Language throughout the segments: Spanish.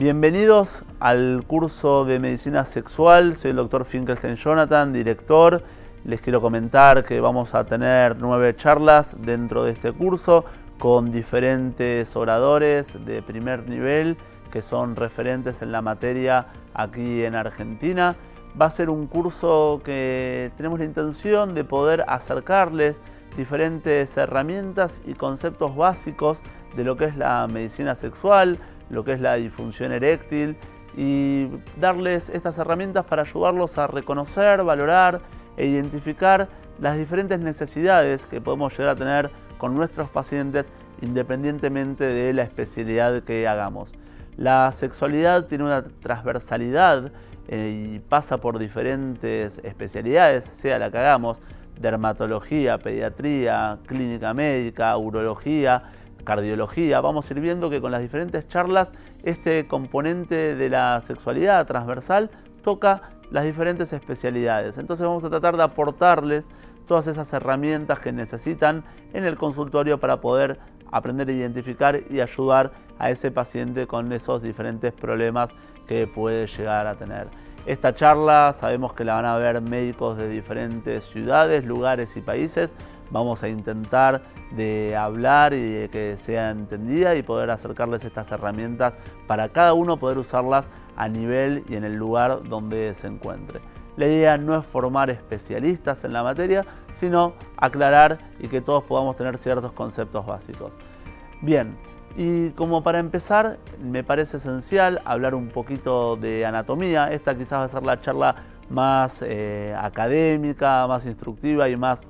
Bienvenidos al curso de medicina sexual. Soy el doctor Finkelstein Jonathan, director. Les quiero comentar que vamos a tener nueve charlas dentro de este curso con diferentes oradores de primer nivel que son referentes en la materia aquí en Argentina. Va a ser un curso que tenemos la intención de poder acercarles diferentes herramientas y conceptos básicos de lo que es la medicina sexual, lo que es la disfunción eréctil y darles estas herramientas para ayudarlos a reconocer, valorar e identificar las diferentes necesidades que podemos llegar a tener con nuestros pacientes independientemente de la especialidad que hagamos. La sexualidad tiene una transversalidad eh, y pasa por diferentes especialidades, sea la que hagamos, dermatología, pediatría, clínica médica, urología, cardiología. Vamos a ir viendo que con las diferentes charlas este componente de la sexualidad transversal toca las diferentes especialidades. Entonces vamos a tratar de aportarles todas esas herramientas que necesitan en el consultorio para poder aprender a identificar y ayudar a ese paciente con esos diferentes problemas que puede llegar a tener. Esta charla sabemos que la van a ver médicos de diferentes ciudades, lugares y países. Vamos a intentar de hablar y de que sea entendida y poder acercarles estas herramientas para cada uno poder usarlas a nivel y en el lugar donde se encuentre. La idea no es formar especialistas en la materia, sino aclarar y que todos podamos tener ciertos conceptos básicos. Bien, y como para empezar, me parece esencial hablar un poquito de anatomía. Esta quizás va a ser la charla más eh, académica, más instructiva y más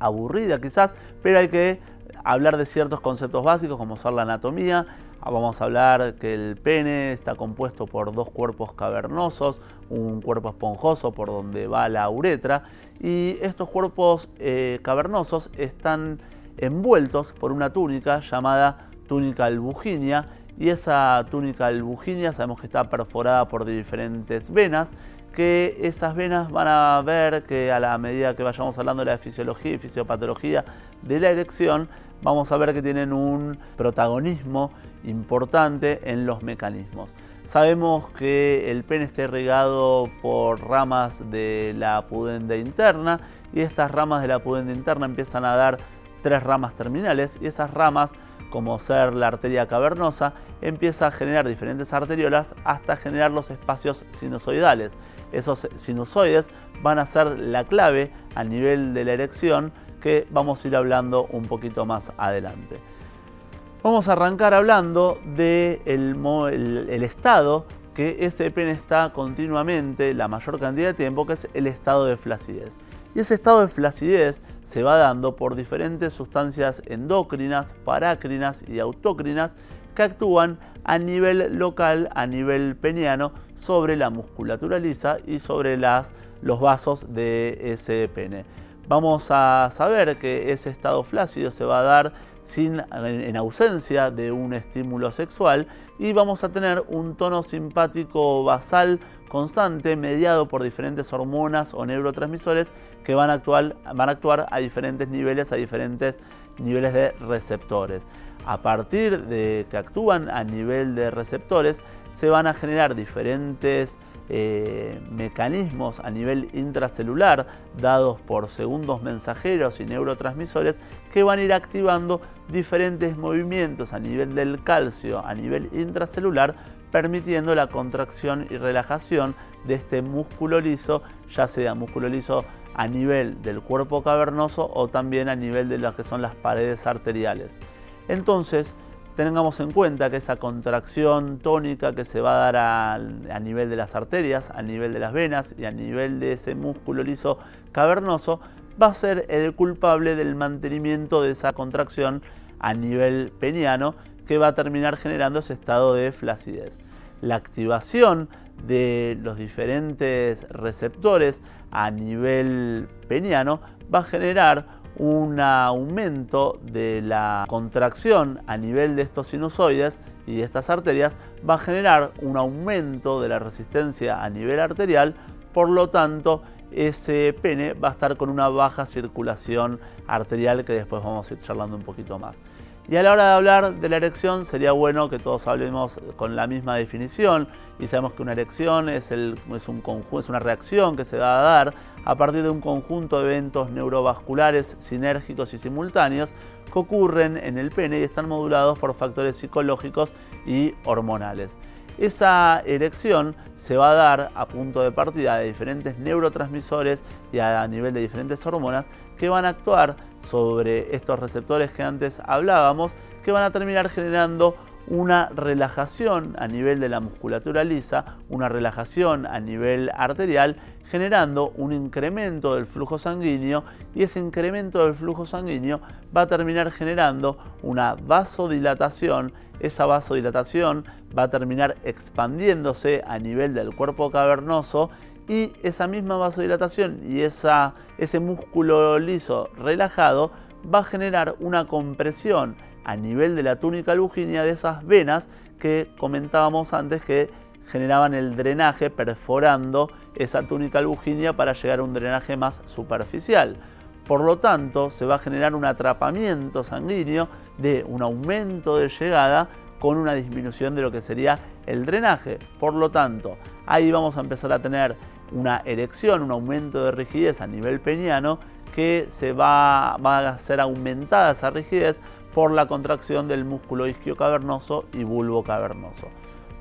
aburrida quizás, pero hay que hablar de ciertos conceptos básicos como son la anatomía. Vamos a hablar que el pene está compuesto por dos cuerpos cavernosos, un cuerpo esponjoso por donde va la uretra y estos cuerpos eh, cavernosos están envueltos por una túnica llamada túnica albuginia y esa túnica albuginia sabemos que está perforada por diferentes venas que esas venas van a ver que a la medida que vayamos hablando de la fisiología y fisiopatología de la erección, vamos a ver que tienen un protagonismo importante en los mecanismos. Sabemos que el pene está irrigado por ramas de la pudenda interna y estas ramas de la pudenda interna empiezan a dar tres ramas terminales y esas ramas como ser la arteria cavernosa, empieza a generar diferentes arteriolas hasta generar los espacios sinusoidales. Esos sinusoides van a ser la clave a nivel de la erección que vamos a ir hablando un poquito más adelante. Vamos a arrancar hablando del de el, estado que ese pene está continuamente la mayor cantidad de tiempo, que es el estado de flacidez. Y ese estado de flacidez se va dando por diferentes sustancias endocrinas, parácrinas y autócrinas que actúan a nivel local, a nivel peniano, sobre la musculatura lisa y sobre las, los vasos de ese pene. Vamos a saber que ese estado flácido se va a dar sin, en ausencia de un estímulo sexual y vamos a tener un tono simpático basal constante mediado por diferentes hormonas o neurotransmisores que van a, actuar, van a actuar a diferentes niveles, a diferentes niveles de receptores. A partir de que actúan a nivel de receptores, se van a generar diferentes eh, mecanismos a nivel intracelular dados por segundos mensajeros y neurotransmisores que van a ir activando diferentes movimientos a nivel del calcio, a nivel intracelular, permitiendo la contracción y relajación de este músculo liso, ya sea músculo liso a nivel del cuerpo cavernoso o también a nivel de lo que son las paredes arteriales. Entonces, tengamos en cuenta que esa contracción tónica que se va a dar a, nivel de las arterias, a nivel de las venas y a nivel de ese músculo liso cavernoso va a ser el culpable del mantenimiento de esa contracción a nivel peniano que va a terminar generando ese estado de flacidez. La activación de los diferentes receptores a nivel peniano va a generar un aumento de la contracción a nivel de estos sinusoides y de estas arterias va a generar un aumento de la resistencia a nivel arterial, por lo tanto ese pene va a estar con una baja circulación arterial que después vamos a ir charlando un poquito más. Y a la hora de hablar de la erección sería bueno que todos hablemos con la misma definición y sabemos que una erección es, un es una reacción que se va a dar a partir de un conjunto de eventos neurovasculares sinérgicos y simultáneos que ocurren en el pene y están modulados por factores psicológicos y hormonales. Esa erección se va a dar a punto de partida de diferentes neurotransmisores y a nivel de diferentes hormonas que van a actuar sobre estos receptores que antes hablábamos, que van a terminar generando una relajación a nivel de la musculatura lisa, una relajación a nivel arterial, generando un incremento del flujo sanguíneo y ese incremento del flujo sanguíneo va a terminar generando una vasodilatación. Esa vasodilatación va a terminar expandiéndose a nivel del cuerpo cavernoso y esa misma vasodilatación y esa, ese músculo liso relajado va a generar una compresión a nivel de la túnica lujínia de esas venas que comentábamos antes que generaban el drenaje perforando esa túnica lujínia para llegar a un drenaje más superficial. Por lo tanto, se va a generar un atrapamiento sanguíneo de un aumento de llegada con una disminución de lo que sería el drenaje. Por lo tanto, ahí vamos a empezar a tener una erección, un aumento de rigidez a nivel peniano que se va, va a ser aumentada esa rigidez por la contracción del músculo isquio cavernoso y bulbo cavernoso.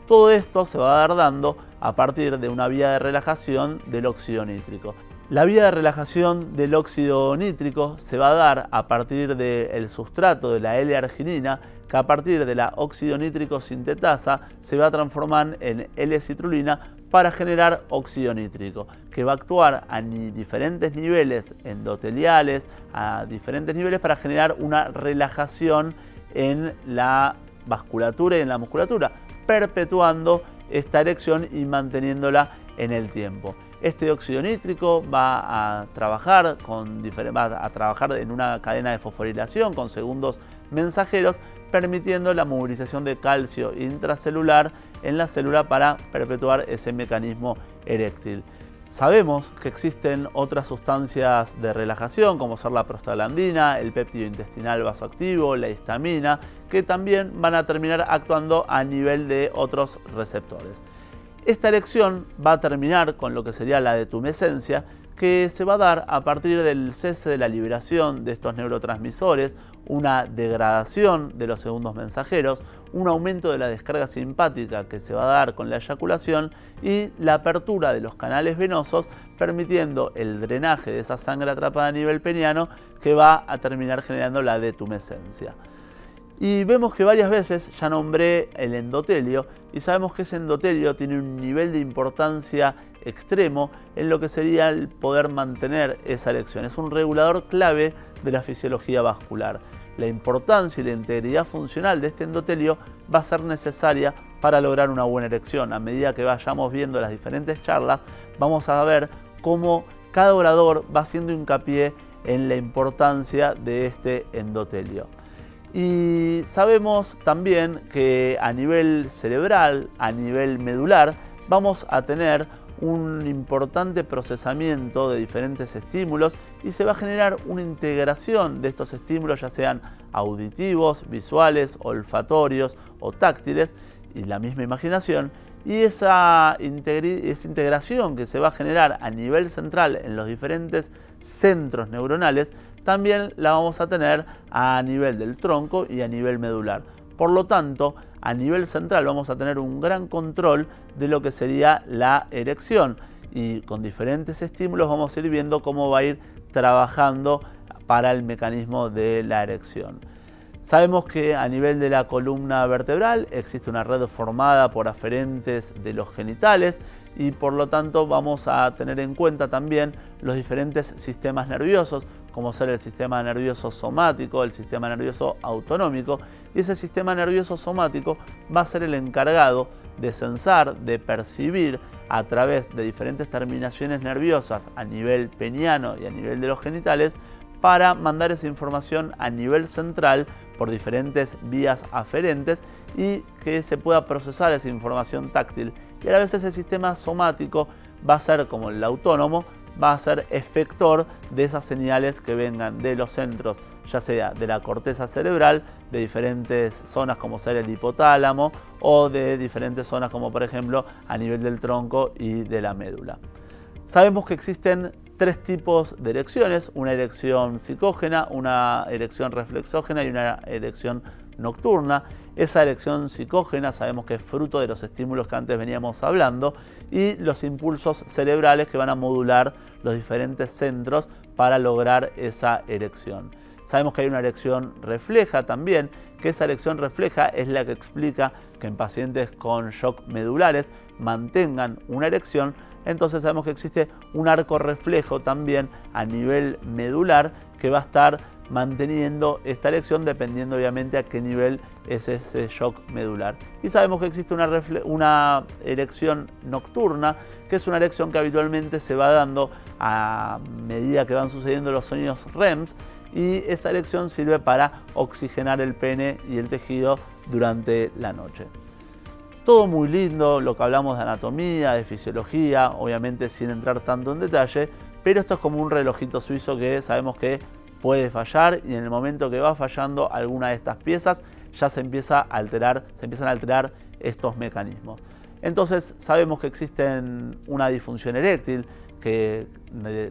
Todo esto se va a dar dando a partir de una vía de relajación del óxido nítrico. La vía de relajación del óxido nítrico se va a dar a partir del sustrato de la L-arginina, que a partir de la óxido nítrico sintetasa se va a transformar en L-citrulina para generar óxido nítrico, que va a actuar a diferentes niveles endoteliales, a diferentes niveles para generar una relajación en la vasculatura y en la musculatura, perpetuando esta erección y manteniéndola en el tiempo. Este óxido nítrico va a trabajar, con, va a trabajar en una cadena de fosforilación con segundos mensajeros, permitiendo la movilización de calcio intracelular en la célula para perpetuar ese mecanismo eréctil. Sabemos que existen otras sustancias de relajación, como ser la prostaglandina, el péptido intestinal vasoactivo, la histamina, que también van a terminar actuando a nivel de otros receptores. Esta erección va a terminar con lo que sería la detumescencia, que se va a dar a partir del cese de la liberación de estos neurotransmisores, una degradación de los segundos mensajeros, un aumento de la descarga simpática que se va a dar con la eyaculación y la apertura de los canales venosos, permitiendo el drenaje de esa sangre atrapada a nivel peniano que va a terminar generando la detumescencia. Y vemos que varias veces ya nombré el endotelio y sabemos que ese endotelio tiene un nivel de importancia extremo en lo que sería el poder mantener esa erección. Es un regulador clave de la fisiología vascular. La importancia y la integridad funcional de este endotelio va a ser necesaria para lograr una buena erección. A medida que vayamos viendo las diferentes charlas, vamos a ver cómo cada orador va haciendo hincapié en la importancia de este endotelio. Y sabemos también que a nivel cerebral, a nivel medular, vamos a tener un importante procesamiento de diferentes estímulos y se va a generar una integración de estos estímulos, ya sean auditivos, visuales, olfatorios o táctiles, y la misma imaginación, y esa, esa, integración que se va a generar a nivel central en los diferentes centros neuronales también la vamos a tener a nivel del tronco y a nivel medular. Por lo tanto, a nivel central vamos a tener un gran control de lo que sería la erección y con diferentes estímulos vamos a ir viendo cómo va a ir trabajando para el mecanismo de la erección. Sabemos que a nivel de la columna vertebral existe una red formada por aferentes de los genitales y por lo tanto vamos a tener en cuenta también los diferentes sistemas nerviosos, como ser el sistema nervioso somático, el sistema nervioso autonómico, y ese sistema nervioso somático va a ser el encargado de censar, de percibir a través de diferentes terminaciones nerviosas a nivel peniano y a nivel de los genitales para mandar esa información a nivel central por diferentes vías aferentes y que se pueda procesar esa información táctil. Y a veces el sistema somático va a ser como el autónomo, va a ser efector de esas señales que vengan de los centros ya sea de la corteza cerebral, de diferentes zonas como ser el hipotálamo o de diferentes zonas como por ejemplo a nivel del tronco y de la médula. Sabemos que existen tres tipos de erecciones, una erección psicógena, una erección reflexógena y una erección nocturna. Esa erección psicógena sabemos que es fruto de los estímulos que antes veníamos hablando y los impulsos cerebrales que van a modular los diferentes centros para lograr esa erección. Sabemos que hay una erección refleja también, que esa erección refleja es la que explica que en pacientes con shock medulares mantengan una erección, entonces sabemos que existe un arco reflejo también a nivel medular que va a estar manteniendo esta erección dependiendo obviamente a qué nivel es ese shock medular. Y sabemos que existe una, una, erección nocturna, que es una erección que habitualmente se va dando a medida que van sucediendo los sonidos REMS y esa erección sirve para oxigenar el pene y el tejido durante la noche. Todo muy lindo, lo que hablamos de anatomía, de fisiología, obviamente sin entrar tanto en detalle, pero esto es como un relojito suizo que sabemos que puede fallar y en el momento que va fallando alguna de estas piezas ya se empieza a alterar, se empiezan a alterar estos mecanismos. Entonces sabemos que existen una disfunción eréctil, que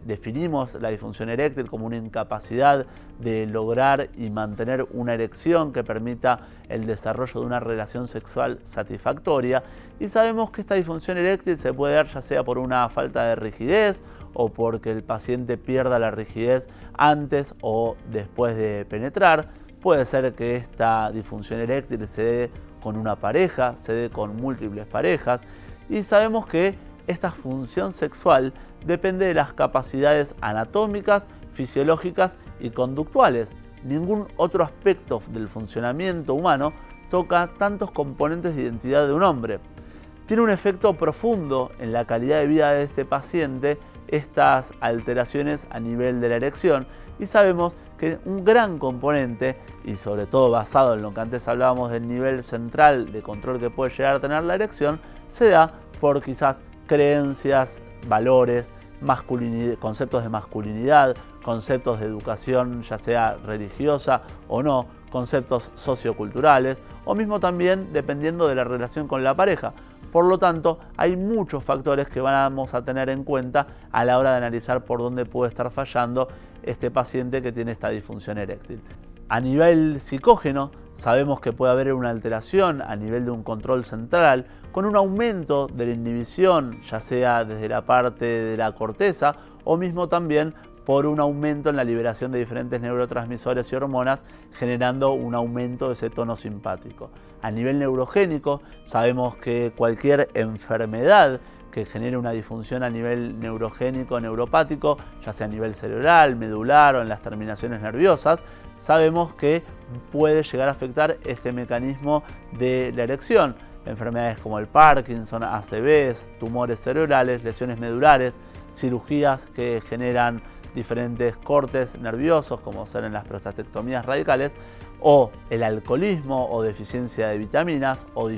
definimos la disfunción eréctil como una incapacidad de lograr y mantener una erección que permita el desarrollo de una relación sexual satisfactoria y sabemos que esta disfunción eréctil se puede dar ya sea por una falta de rigidez o porque el paciente pierda la rigidez antes o después de penetrar. Puede ser que esta disfunción eréctil se dé con una pareja, se dé con múltiples parejas y sabemos que esta función sexual depende de las capacidades anatómicas, fisiológicas y conductuales. Ningún otro aspecto del funcionamiento humano toca tantos componentes de identidad de un hombre. Tiene un efecto profundo en la calidad de vida de este paciente estas alteraciones a nivel de la erección y sabemos que un gran componente, y sobre todo basado en lo que antes hablábamos del nivel central de control que puede llegar a tener la erección, se da por quizás creencias, valores, conceptos de masculinidad, conceptos de educación ya sea religiosa o no, conceptos socioculturales o mismo también dependiendo de la relación con la pareja. Por lo tanto, hay muchos factores que vamos a tener en cuenta a la hora de analizar por dónde puede estar fallando este paciente que tiene esta disfunción eréctil. A nivel psicógeno, sabemos que puede haber una alteración a nivel de un control central con un aumento de la inhibición, ya sea desde la parte de la corteza o mismo también por un aumento en la liberación de diferentes neurotransmisores y hormonas, generando un aumento de ese tono simpático. A nivel neurogénico, sabemos que cualquier enfermedad que genere una disfunción a nivel neurogénico, neuropático, ya sea a nivel cerebral, medular o en las terminaciones nerviosas, sabemos que puede llegar a afectar este mecanismo de la erección. Enfermedades como el Parkinson, ACVs, tumores cerebrales, lesiones medulares, cirugías que generan diferentes cortes nerviosos, como ser en las prostatectomías radicales, o el alcoholismo o deficiencia de vitaminas o,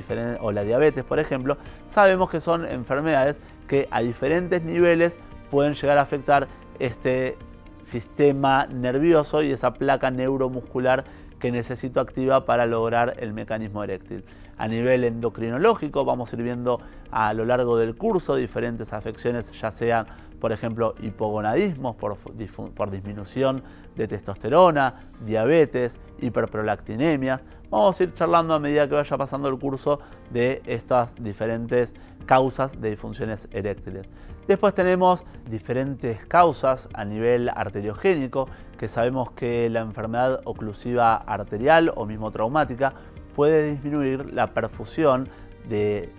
la diabetes, por ejemplo, sabemos que son enfermedades que a diferentes niveles pueden llegar a afectar este sistema nervioso y esa placa neuromuscular que necesito activa para lograr el mecanismo eréctil. A nivel endocrinológico vamos a ir viendo a lo largo del curso diferentes afecciones, ya sean por ejemplo, hipogonadismos por, disminución de testosterona, diabetes, hiperprolactinemias. Vamos a ir charlando a medida que vaya pasando el curso de estas diferentes causas de disfunciones eréctiles. Después tenemos diferentes causas a nivel arteriogénico, que sabemos que la enfermedad oclusiva arterial o mismo traumática puede disminuir la perfusión de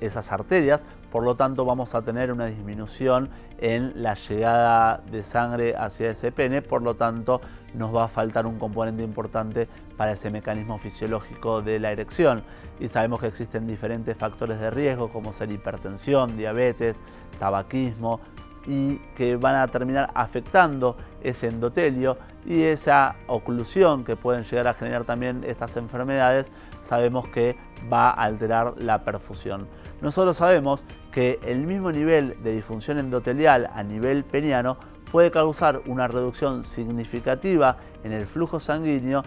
esas arterias, por lo tanto vamos a tener una disminución en la llegada de sangre hacia ese pene, por lo tanto nos va a faltar un componente importante para ese mecanismo fisiológico de la erección. Y sabemos que existen diferentes factores de riesgo como ser hipertensión, diabetes, tabaquismo, y que van a terminar afectando ese endotelio y esa oclusión que pueden llegar a generar también estas enfermedades, sabemos que va a alterar la perfusión. Nosotros sabemos que el mismo nivel de disfunción endotelial a nivel peniano puede causar una reducción significativa en el flujo sanguíneo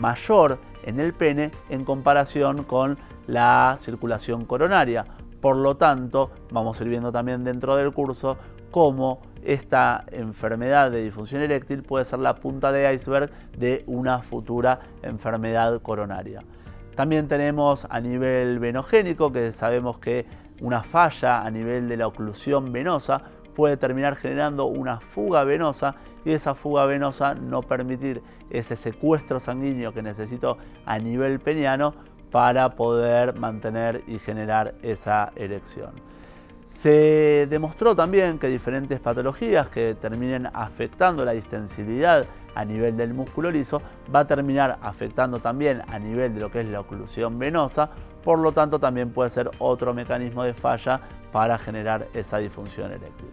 mayor en el pene en comparación con la circulación coronaria. Por lo tanto, vamos a ir viendo también dentro del curso cómo esta enfermedad de disfunción eréctil puede ser la punta de iceberg de una futura enfermedad coronaria. También tenemos a nivel venogénico, que sabemos que una falla a nivel de la oclusión venosa puede terminar generando una fuga venosa y esa fuga venosa no permitir ese secuestro sanguíneo que necesito a nivel peniano para poder mantener y generar esa erección. Se demostró también que diferentes patologías que terminen afectando la distensibilidad a nivel del músculo liso va a terminar afectando también a nivel de lo que es la oclusión venosa, por lo tanto también puede ser otro mecanismo de falla para generar esa disfunción eréctil.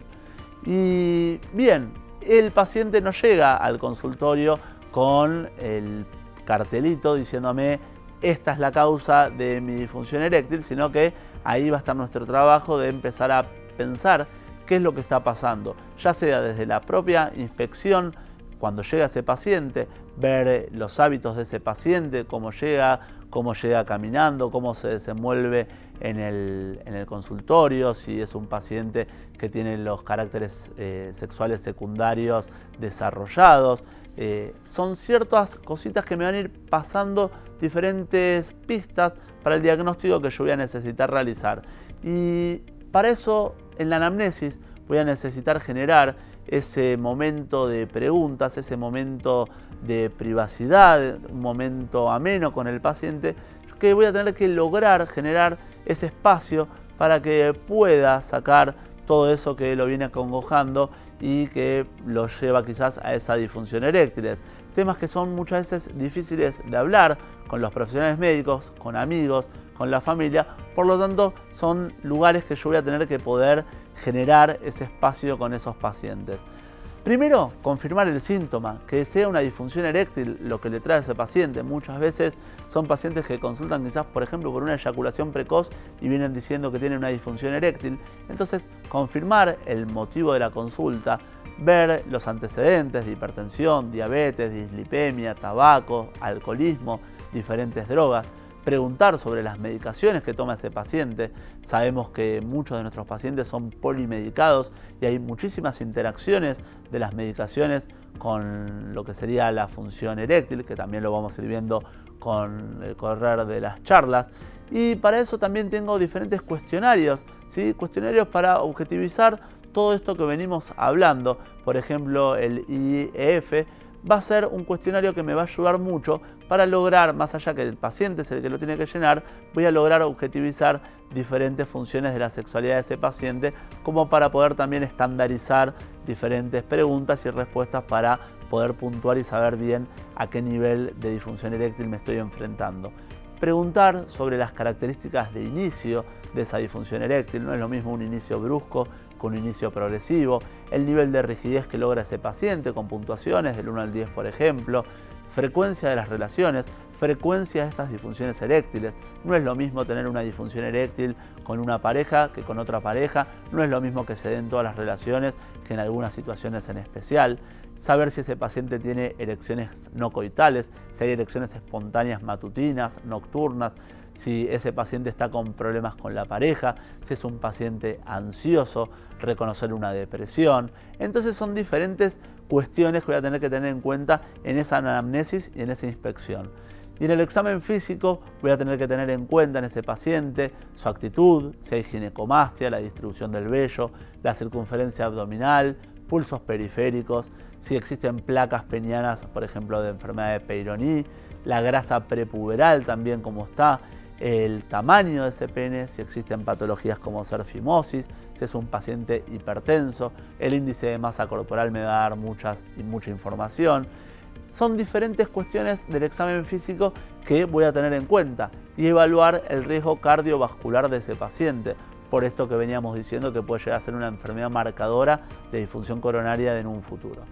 Y bien, el paciente no llega al consultorio con el cartelito diciéndome esta es la causa de mi disfunción eréctil, sino que ahí va a estar nuestro trabajo de empezar a pensar qué es lo que está pasando, ya sea desde la propia inspección, cuando llega ese paciente, ver los hábitos de ese paciente, cómo llega, cómo llega caminando, cómo se desenvuelve en el, consultorio, si es un paciente que tiene los caracteres eh, sexuales secundarios desarrollados, eh, son ciertas cositas que me van a ir pasando diferentes pistas para el diagnóstico que yo voy a necesitar realizar. Y para eso, en la anamnesis, voy a necesitar generar ese momento de preguntas, ese momento de privacidad, un momento ameno con el paciente, que voy a tener que lograr generar ese espacio para que pueda sacar todo eso que lo viene acongojando y que lo lleva quizás a esa disfunción eréctil. Temas que son muchas veces difíciles de hablar con los profesionales médicos, con amigos, con la familia, por lo tanto son lugares que yo voy a tener que poder generar ese espacio con esos pacientes. Primero, confirmar el síntoma, que sea una disfunción eréctil lo que le trae a ese paciente. Muchas veces son pacientes que consultan quizás, por ejemplo, por una eyaculación precoz y vienen diciendo que tienen una disfunción eréctil. Entonces, confirmar el motivo de la consulta, ver los antecedentes de hipertensión, diabetes, dislipemia, tabaco, alcoholismo, diferentes drogas preguntar sobre las medicaciones que toma ese paciente. Sabemos que muchos de nuestros pacientes son polimedicados y hay muchísimas interacciones de las medicaciones con lo que sería la función eréctil, que también lo vamos a ir viendo con el correr de las charlas. Y para eso también tengo diferentes cuestionarios, ¿sí? cuestionarios para objetivizar todo esto que venimos hablando. Por ejemplo, el IEF va a ser un cuestionario que me va a ayudar mucho para lograr, más allá que el paciente es el que lo tiene que llenar, voy a lograr objetivizar diferentes funciones de la sexualidad de ese paciente, como para poder también estandarizar diferentes preguntas y respuestas para poder puntuar y saber bien a qué nivel de disfunción eréctil me estoy enfrentando. Preguntar sobre las características de inicio de esa disfunción eréctil, no es lo mismo un inicio brusco con un inicio progresivo, el nivel de rigidez que logra ese paciente con puntuaciones del 1 al 10 por ejemplo, frecuencia de las relaciones, frecuencia de estas disfunciones eréctiles. No es lo mismo tener una disfunción eréctil con una pareja que con otra pareja, no es lo mismo que se den todas las relaciones que en algunas situaciones en especial. Saber si ese paciente tiene erecciones no coitales, si hay erecciones espontáneas matutinas, nocturnas, si ese paciente está con problemas con la pareja, si es un paciente ansioso, reconocer una depresión. Entonces son diferentes cuestiones que voy a tener que tener en cuenta en esa anamnesis y en esa inspección. Y en el examen físico voy a tener que tener en cuenta en ese paciente su actitud, si hay ginecomastia, la distribución del vello, la circunferencia abdominal, pulsos periféricos, si existen placas penianas, por ejemplo, de enfermedad de Peyronie, la grasa prepuberal también como está, el tamaño de ese pene, si existen patologías como ser fimosis, si es un paciente hipertenso, el índice de masa corporal me va a dar muchas y mucha información. Son diferentes cuestiones del examen físico que voy a tener en cuenta y evaluar el riesgo cardiovascular de ese paciente. Por esto que veníamos diciendo que puede llegar a ser una enfermedad marcadora de disfunción coronaria en un futuro.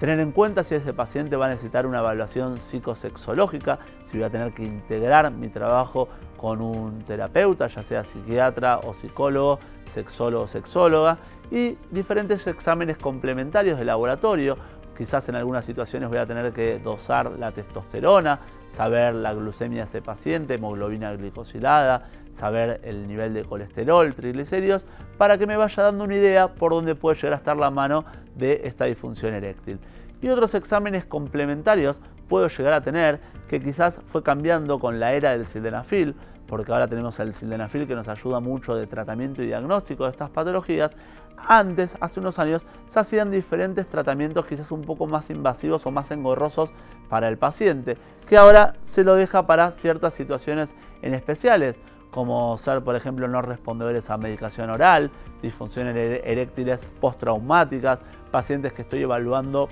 Tener en cuenta si ese paciente va a necesitar una evaluación psicosexológica, si voy a tener que integrar mi trabajo con un terapeuta, ya sea psiquiatra o psicólogo, sexólogo o sexóloga, y diferentes exámenes complementarios de laboratorio. Quizás en algunas situaciones voy a tener que dosar la testosterona, saber la glucemia de ese paciente, hemoglobina glicosilada, saber el nivel de colesterol, triglicéridos, para que me vaya dando una idea por dónde puede llegar a estar la mano de esta disfunción eréctil. Y otros exámenes complementarios puedo llegar a tener que quizás fue cambiando con la era del sildenafil, porque ahora tenemos el sildenafil que nos ayuda mucho de tratamiento y diagnóstico de estas patologías. Antes, hace unos años, se hacían diferentes tratamientos quizás un poco más invasivos o más engorrosos para el paciente, que ahora se lo deja para ciertas situaciones en especiales como ser, por ejemplo, no respondedores a medicación oral, disfunciones eréctiles postraumáticas, pacientes que estoy evaluando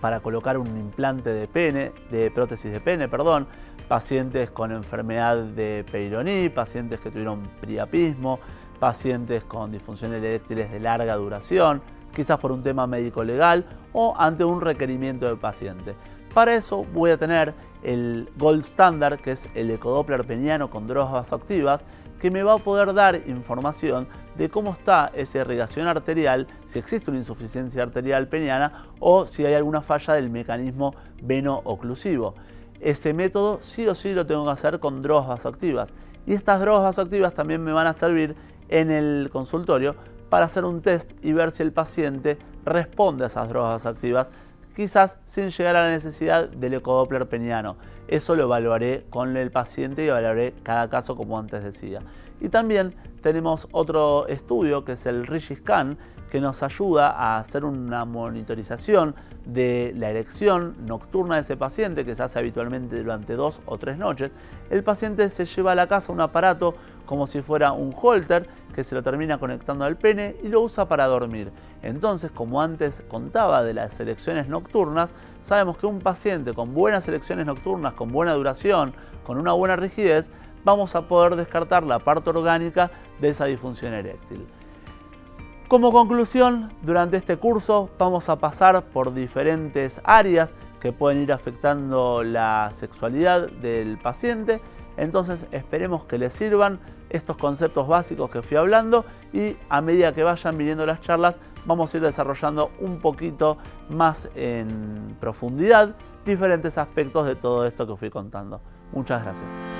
para colocar un implante de pene, de prótesis de pene, perdón, pacientes con enfermedad de Peyronie, pacientes que tuvieron priapismo, pacientes con disfunciones eréctiles de larga duración, quizás por un tema médico legal o ante un requerimiento del paciente. Para eso voy a tener el Gold Standard, que es el ecodoppler peniano con drogas vasoactivas, que me va a poder dar información de cómo está esa irrigación arterial, si existe una insuficiencia arterial peniana o si hay alguna falla del mecanismo veno-oclusivo. Ese método sí o sí lo tengo que hacer con drogas vasoactivas. Y estas drogas vasoactivas también me van a servir en el consultorio para hacer un test y ver si el paciente responde a esas drogas vasoactivas quizás sin llegar a la necesidad del ecodoppler peniano. Eso lo evaluaré con el paciente y evaluaré cada caso como antes decía. Y también tenemos otro estudio que es el Scan que nos ayuda a hacer una monitorización de la erección nocturna de ese paciente que se hace habitualmente durante dos o tres noches. El paciente se lleva a la casa un aparato como si fuera un holter que se lo termina conectando al pene y lo usa para dormir. Entonces, como antes contaba de las elecciones nocturnas, sabemos que un paciente con buenas elecciones nocturnas, con buena duración, con una buena rigidez, vamos a poder descartar la parte orgánica de esa disfunción eréctil. Como conclusión, durante este curso vamos a pasar por diferentes áreas que pueden ir afectando la sexualidad del paciente. Entonces esperemos que les sirvan estos conceptos básicos que fui hablando y a medida que vayan viniendo las charlas vamos a ir desarrollando un poquito más en profundidad diferentes aspectos de todo esto que fui contando. Muchas gracias.